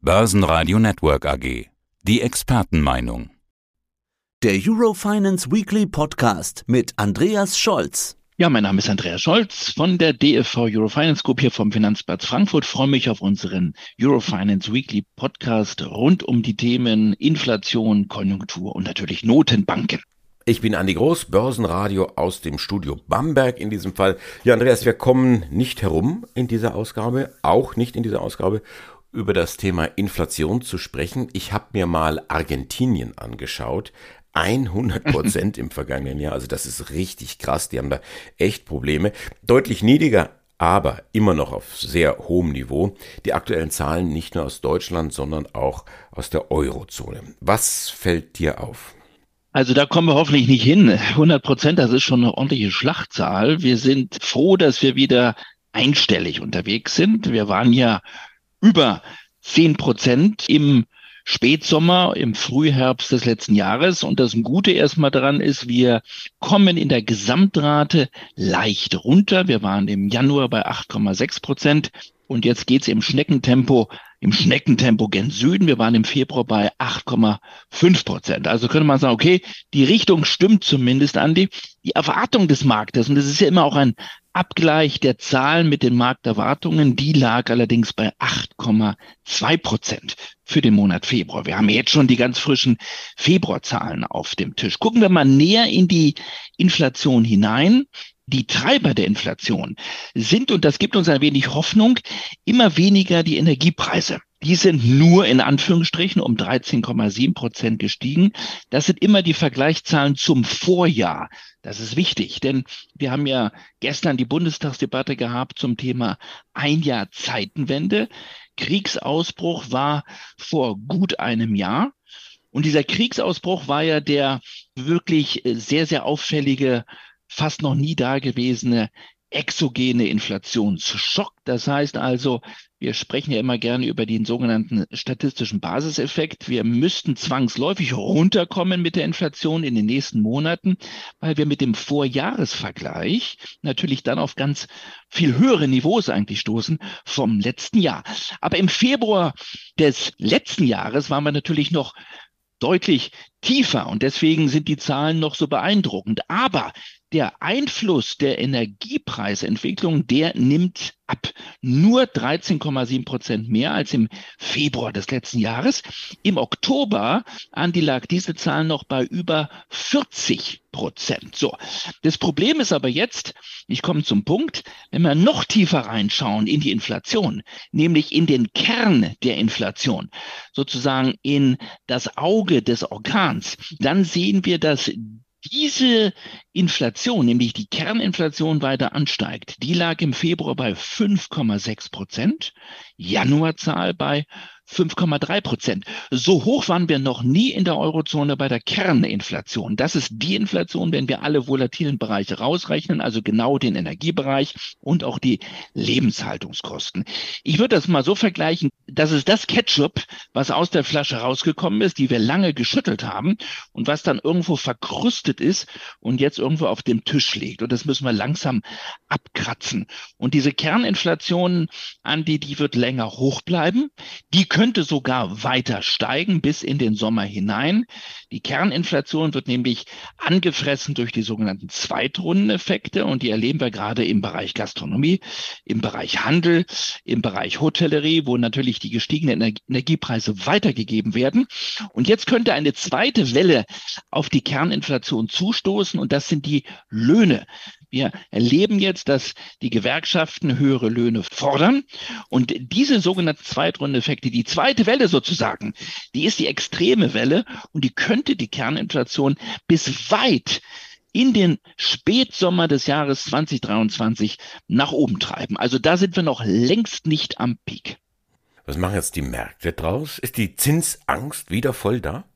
Börsenradio Network AG. Die Expertenmeinung. Der Eurofinance Weekly Podcast mit Andreas Scholz. Ja, mein Name ist Andreas Scholz von der DFV Eurofinance Group hier vom Finanzplatz Frankfurt. Ich freue mich auf unseren Eurofinance Weekly Podcast rund um die Themen Inflation, Konjunktur und natürlich Notenbanken. Ich bin Andi Groß, Börsenradio aus dem Studio Bamberg in diesem Fall. Ja, Andreas, wir kommen nicht herum in dieser Ausgabe, auch nicht in dieser Ausgabe, über das Thema Inflation zu sprechen. Ich habe mir mal Argentinien angeschaut. 100 Prozent im vergangenen Jahr. Also das ist richtig krass. Die haben da echt Probleme. Deutlich niedriger, aber immer noch auf sehr hohem Niveau. Die aktuellen Zahlen nicht nur aus Deutschland, sondern auch aus der Eurozone. Was fällt dir auf? Also da kommen wir hoffentlich nicht hin. 100 Prozent, das ist schon eine ordentliche Schlachtzahl. Wir sind froh, dass wir wieder einstellig unterwegs sind. Wir waren ja über 10 Prozent im Spätsommer, im Frühherbst des letzten Jahres. Und das Gute erstmal daran ist, wir kommen in der Gesamtrate leicht runter. Wir waren im Januar bei 8,6 Prozent. Und jetzt geht's im Schneckentempo, im Schneckentempo gen Süden. Wir waren im Februar bei 8,5 Prozent. Also könnte man sagen, okay, die Richtung stimmt zumindest, Andi. Die Erwartung des Marktes, und das ist ja immer auch ein Abgleich der Zahlen mit den Markterwartungen, die lag allerdings bei 8,2 Prozent für den Monat Februar. Wir haben jetzt schon die ganz frischen Februarzahlen auf dem Tisch. Gucken wir mal näher in die Inflation hinein. Die Treiber der Inflation sind, und das gibt uns ein wenig Hoffnung, immer weniger die Energiepreise. Die sind nur in Anführungsstrichen um 13,7 Prozent gestiegen. Das sind immer die Vergleichszahlen zum Vorjahr. Das ist wichtig, denn wir haben ja gestern die Bundestagsdebatte gehabt zum Thema ein Jahr Zeitenwende. Kriegsausbruch war vor gut einem Jahr. Und dieser Kriegsausbruch war ja der wirklich sehr, sehr auffällige, fast noch nie dagewesene exogene Inflationsschock. Das heißt also, wir sprechen ja immer gerne über den sogenannten statistischen Basiseffekt. Wir müssten zwangsläufig runterkommen mit der Inflation in den nächsten Monaten, weil wir mit dem Vorjahresvergleich natürlich dann auf ganz viel höhere Niveaus eigentlich stoßen vom letzten Jahr. Aber im Februar des letzten Jahres waren wir natürlich noch deutlich tiefer und deswegen sind die Zahlen noch so beeindruckend. Aber der Einfluss der Energiepreisentwicklung, der nimmt ab. Nur 13,7 Prozent mehr als im Februar des letzten Jahres. Im Oktober, Andi, lag diese Zahl noch bei über 40 Prozent. So. Das Problem ist aber jetzt, ich komme zum Punkt, wenn wir noch tiefer reinschauen in die Inflation, nämlich in den Kern der Inflation, sozusagen in das Auge des Organs, dann sehen wir, dass diese Inflation, nämlich die Kerninflation weiter ansteigt, die lag im Februar bei 5,6 Prozent, Januarzahl bei 5,3 Prozent. So hoch waren wir noch nie in der Eurozone bei der Kerninflation. Das ist die Inflation, wenn wir alle volatilen Bereiche rausrechnen, also genau den Energiebereich und auch die Lebenshaltungskosten. Ich würde das mal so vergleichen, das ist das Ketchup, was aus der Flasche rausgekommen ist, die wir lange geschüttelt haben und was dann irgendwo verkrustet ist und jetzt irgendwo auf dem Tisch liegt. Und das müssen wir langsam abkratzen. Und diese Kerninflation, Andi, die wird länger hoch bleiben. Die könnte sogar weiter steigen bis in den Sommer hinein. Die Kerninflation wird nämlich angefressen durch die sogenannten Zweitrundeneffekte und die erleben wir gerade im Bereich Gastronomie, im Bereich Handel, im Bereich Hotellerie, wo natürlich die gestiegenen Energiepreise weitergegeben werden. Und jetzt könnte eine zweite Welle auf die Kerninflation zustoßen und das sind die Löhne. Wir erleben jetzt, dass die Gewerkschaften höhere Löhne fordern. Und diese sogenannten Zweitrundeffekte, die zweite Welle sozusagen, die ist die extreme Welle und die könnte die Kerninflation bis weit in den Spätsommer des Jahres 2023 nach oben treiben. Also da sind wir noch längst nicht am Peak. Was machen jetzt die Märkte draus? Ist die Zinsangst wieder voll da?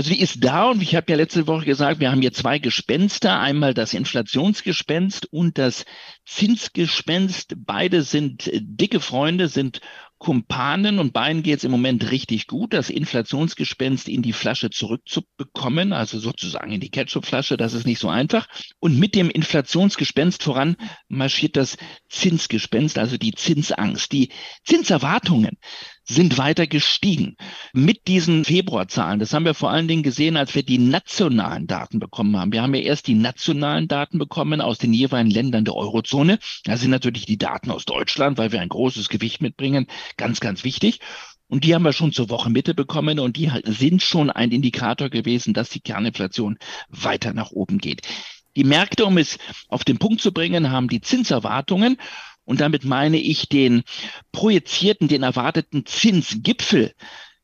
Also die ist da und ich habe ja letzte Woche gesagt, wir haben hier zwei Gespenster, einmal das Inflationsgespenst und das Zinsgespenst. Beide sind äh, dicke Freunde, sind Kumpanen und beiden geht es im Moment richtig gut, das Inflationsgespenst in die Flasche zurückzubekommen, also sozusagen in die Ketchupflasche, das ist nicht so einfach. Und mit dem Inflationsgespenst voran marschiert das Zinsgespenst, also die Zinsangst. Die Zinserwartungen sind weiter gestiegen. Mit diesen Februarzahlen, das haben wir vor allen Dingen gesehen, als wir die nationalen Daten bekommen haben. Wir haben ja erst die nationalen Daten bekommen aus den jeweiligen Ländern der Eurozone. Da sind natürlich die Daten aus Deutschland, weil wir ein großes Gewicht mitbringen, ganz, ganz wichtig. Und die haben wir schon zur Wochenmitte bekommen und die sind schon ein Indikator gewesen, dass die Kerninflation weiter nach oben geht. Die Märkte, um es auf den Punkt zu bringen, haben die Zinserwartungen und damit meine ich den projizierten, den erwarteten Zinsgipfel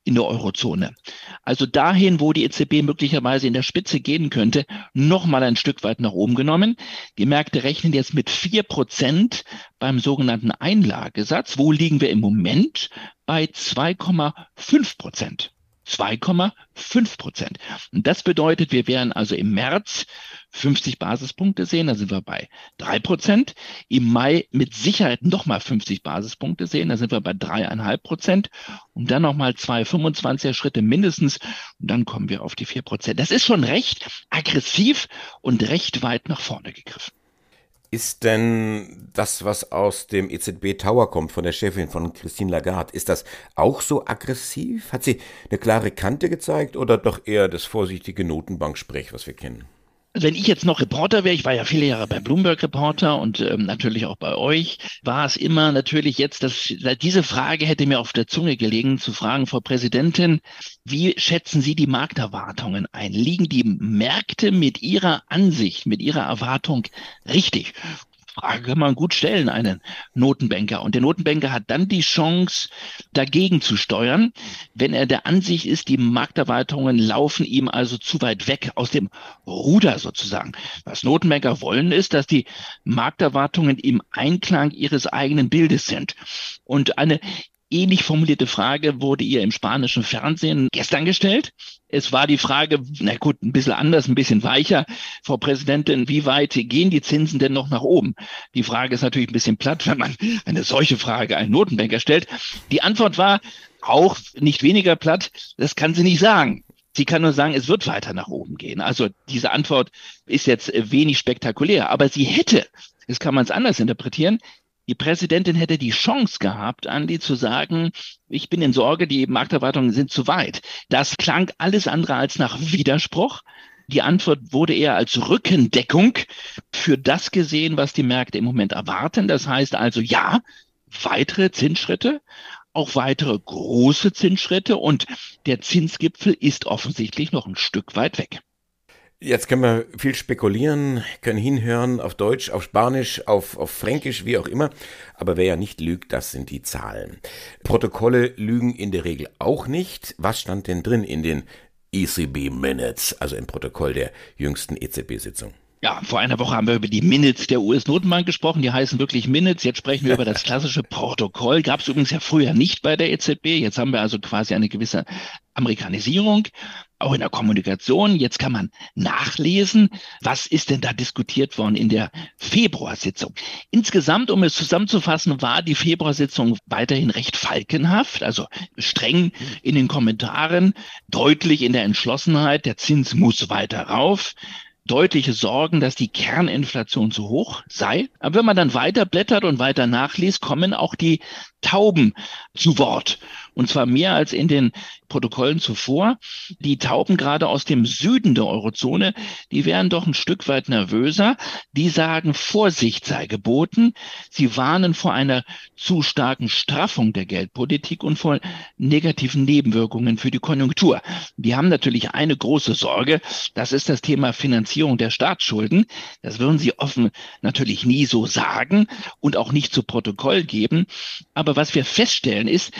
in der Eurozone. Also dahin, wo die EZB möglicherweise in der Spitze gehen könnte, noch mal ein Stück weit nach oben genommen. Die Märkte rechnen jetzt mit vier Prozent beim sogenannten Einlagesatz. Wo liegen wir im Moment? Bei 2,5 Prozent. 2,5 Prozent. Und das bedeutet, wir werden also im März 50 Basispunkte sehen, da sind wir bei 3 Prozent. Im Mai mit Sicherheit nochmal 50 Basispunkte sehen, da sind wir bei 3,5 Prozent. Und dann nochmal zwei 25er Schritte mindestens und dann kommen wir auf die 4 Prozent. Das ist schon recht aggressiv und recht weit nach vorne gegriffen. Ist denn das, was aus dem EZB Tower kommt, von der Chefin von Christine Lagarde, ist das auch so aggressiv? Hat sie eine klare Kante gezeigt oder doch eher das vorsichtige Notenbanksprech, was wir kennen? Wenn ich jetzt noch Reporter wäre, ich war ja viele Jahre bei Bloomberg Reporter und ähm, natürlich auch bei euch, war es immer natürlich jetzt, dass diese Frage hätte mir auf der Zunge gelegen, zu fragen, Frau Präsidentin, wie schätzen Sie die Markterwartungen ein? Liegen die Märkte mit Ihrer Ansicht, mit Ihrer Erwartung richtig? Frage kann man gut stellen, einen Notenbanker. Und der Notenbanker hat dann die Chance, dagegen zu steuern, wenn er der Ansicht ist, die Markterweiterungen laufen ihm also zu weit weg aus dem Ruder sozusagen. Was Notenbanker wollen, ist, dass die Markterwartungen im Einklang ihres eigenen Bildes sind. Und eine ähnlich formulierte Frage wurde ihr im spanischen Fernsehen gestern gestellt. Es war die Frage, na gut, ein bisschen anders, ein bisschen weicher. Frau Präsidentin, wie weit gehen die Zinsen denn noch nach oben? Die Frage ist natürlich ein bisschen platt, wenn man eine solche Frage einen Notenbanker stellt. Die Antwort war auch nicht weniger platt. Das kann sie nicht sagen. Sie kann nur sagen, es wird weiter nach oben gehen. Also diese Antwort ist jetzt wenig spektakulär, aber sie hätte, das kann man es anders interpretieren, die Präsidentin hätte die Chance gehabt, Andi, zu sagen, ich bin in Sorge, die Markterwartungen sind zu weit. Das klang alles andere als nach Widerspruch. Die Antwort wurde eher als Rückendeckung für das gesehen, was die Märkte im Moment erwarten. Das heißt also, ja, weitere Zinsschritte, auch weitere große Zinsschritte und der Zinsgipfel ist offensichtlich noch ein Stück weit weg. Jetzt können wir viel spekulieren, können hinhören auf Deutsch, auf Spanisch, auf, auf Fränkisch, wie auch immer. Aber wer ja nicht lügt, das sind die Zahlen. Protokolle lügen in der Regel auch nicht. Was stand denn drin in den ECB Minutes, also im Protokoll der jüngsten EZB-Sitzung? Ja, vor einer Woche haben wir über die Minutes der US-Notenbank gesprochen. Die heißen wirklich Minutes. Jetzt sprechen wir über das klassische Protokoll. Gab es übrigens ja früher nicht bei der EZB. Jetzt haben wir also quasi eine gewisse Amerikanisierung, auch in der Kommunikation. Jetzt kann man nachlesen, was ist denn da diskutiert worden in der Februarsitzung. Insgesamt, um es zusammenzufassen, war die Februarsitzung weiterhin recht falkenhaft, also streng in den Kommentaren, deutlich in der Entschlossenheit, der Zins muss weiter rauf deutliche Sorgen, dass die Kerninflation zu hoch sei. Aber wenn man dann weiter blättert und weiter nachliest, kommen auch die Tauben zu Wort. Und zwar mehr als in den Protokollen zuvor. Die Tauben gerade aus dem Süden der Eurozone, die wären doch ein Stück weit nervöser. Die sagen, Vorsicht sei geboten. Sie warnen vor einer zu starken Straffung der Geldpolitik und vor negativen Nebenwirkungen für die Konjunktur. Die haben natürlich eine große Sorge. Das ist das Thema Finanzierung der Staatsschulden. Das würden sie offen natürlich nie so sagen und auch nicht zu Protokoll geben. Aber was wir feststellen ist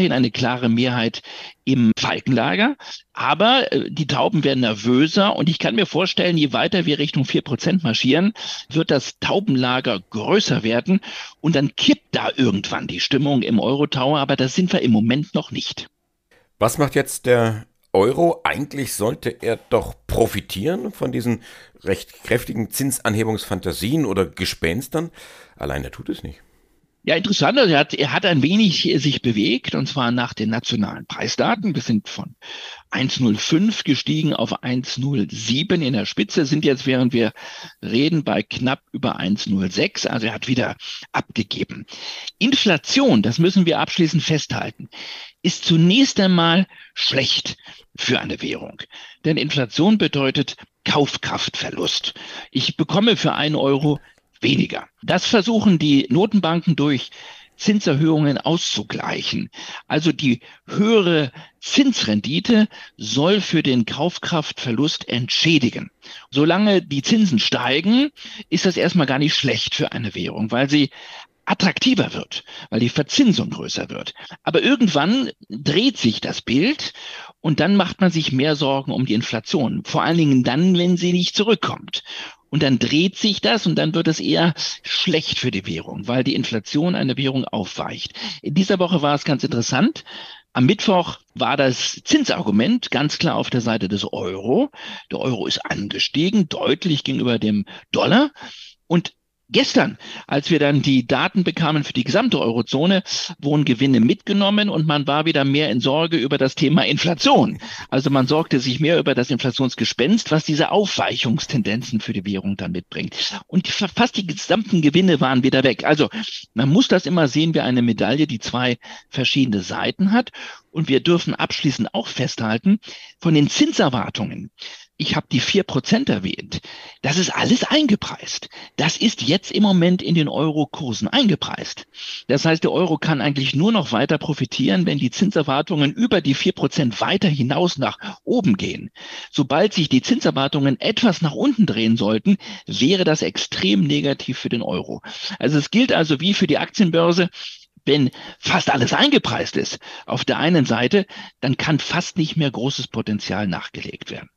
weiterhin eine klare Mehrheit im Falkenlager. Aber äh, die Tauben werden nervöser und ich kann mir vorstellen, je weiter wir Richtung vier Prozent marschieren, wird das Taubenlager größer werden und dann kippt da irgendwann die Stimmung im Euro-Tower, aber da sind wir im Moment noch nicht. Was macht jetzt der Euro? Eigentlich sollte er doch profitieren von diesen recht kräftigen Zinsanhebungsfantasien oder Gespenstern. Allein er tut es nicht. Ja, interessant. Also er hat, er hat ein wenig sich bewegt und zwar nach den nationalen Preisdaten. Wir sind von 1,05 gestiegen auf 1,07 in der Spitze, sind jetzt, während wir reden, bei knapp über 1,06. Also er hat wieder abgegeben. Inflation, das müssen wir abschließend festhalten, ist zunächst einmal schlecht für eine Währung. Denn Inflation bedeutet Kaufkraftverlust. Ich bekomme für einen Euro weniger. Das versuchen die Notenbanken durch Zinserhöhungen auszugleichen. Also die höhere Zinsrendite soll für den Kaufkraftverlust entschädigen. Solange die Zinsen steigen, ist das erstmal gar nicht schlecht für eine Währung, weil sie attraktiver wird, weil die Verzinsung größer wird. Aber irgendwann dreht sich das Bild und dann macht man sich mehr Sorgen um die Inflation. Vor allen Dingen dann, wenn sie nicht zurückkommt. Und dann dreht sich das und dann wird es eher schlecht für die Währung, weil die Inflation eine Währung aufweicht. In dieser Woche war es ganz interessant. Am Mittwoch war das Zinsargument ganz klar auf der Seite des Euro. Der Euro ist angestiegen, deutlich gegenüber dem Dollar. Und Gestern, als wir dann die Daten bekamen für die gesamte Eurozone, wurden Gewinne mitgenommen und man war wieder mehr in Sorge über das Thema Inflation. Also man sorgte sich mehr über das Inflationsgespenst, was diese Aufweichungstendenzen für die Währung dann mitbringt. Und fast die gesamten Gewinne waren wieder weg. Also man muss das immer sehen wie eine Medaille, die zwei verschiedene Seiten hat. Und wir dürfen abschließend auch festhalten, von den Zinserwartungen ich habe die vier Prozent erwähnt. Das ist alles eingepreist. Das ist jetzt im Moment in den Euro-Kursen eingepreist. Das heißt, der Euro kann eigentlich nur noch weiter profitieren, wenn die Zinserwartungen über die vier Prozent weiter hinaus nach oben gehen. Sobald sich die Zinserwartungen etwas nach unten drehen sollten, wäre das extrem negativ für den Euro. Also es gilt also wie für die Aktienbörse, wenn fast alles eingepreist ist auf der einen Seite, dann kann fast nicht mehr großes Potenzial nachgelegt werden.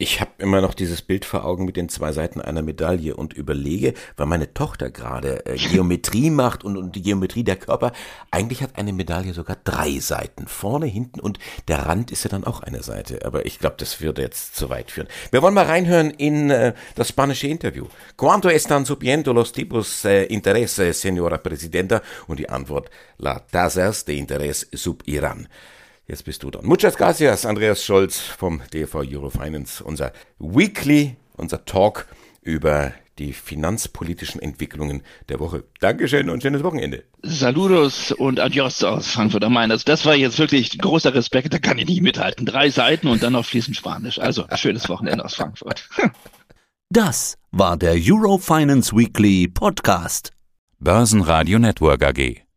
Ich habe immer noch dieses Bild vor Augen mit den zwei Seiten einer Medaille und überlege, weil meine Tochter gerade äh, Geometrie macht und, und die Geometrie der Körper. Eigentlich hat eine Medaille sogar drei Seiten. Vorne, hinten und der Rand ist ja dann auch eine Seite. Aber ich glaube, das würde jetzt zu weit führen. Wir wollen mal reinhören in äh, das spanische Interview. ¿Cuánto están subiendo los tipos äh, interesse, señora Presidenta? Und die Antwort, la tasas de interés subirán. Jetzt bist du dran. Muchas gracias, Andreas Scholz vom DV Eurofinance. Unser Weekly, unser Talk über die finanzpolitischen Entwicklungen der Woche. Dankeschön und schönes Wochenende. Saludos und adios aus Frankfurt am Main. Also das war jetzt wirklich großer Respekt, da kann ich nicht mithalten. Drei Seiten und dann noch fließend Spanisch. Also schönes Wochenende aus Frankfurt. Das war der Eurofinance Weekly Podcast. Börsenradio Network AG.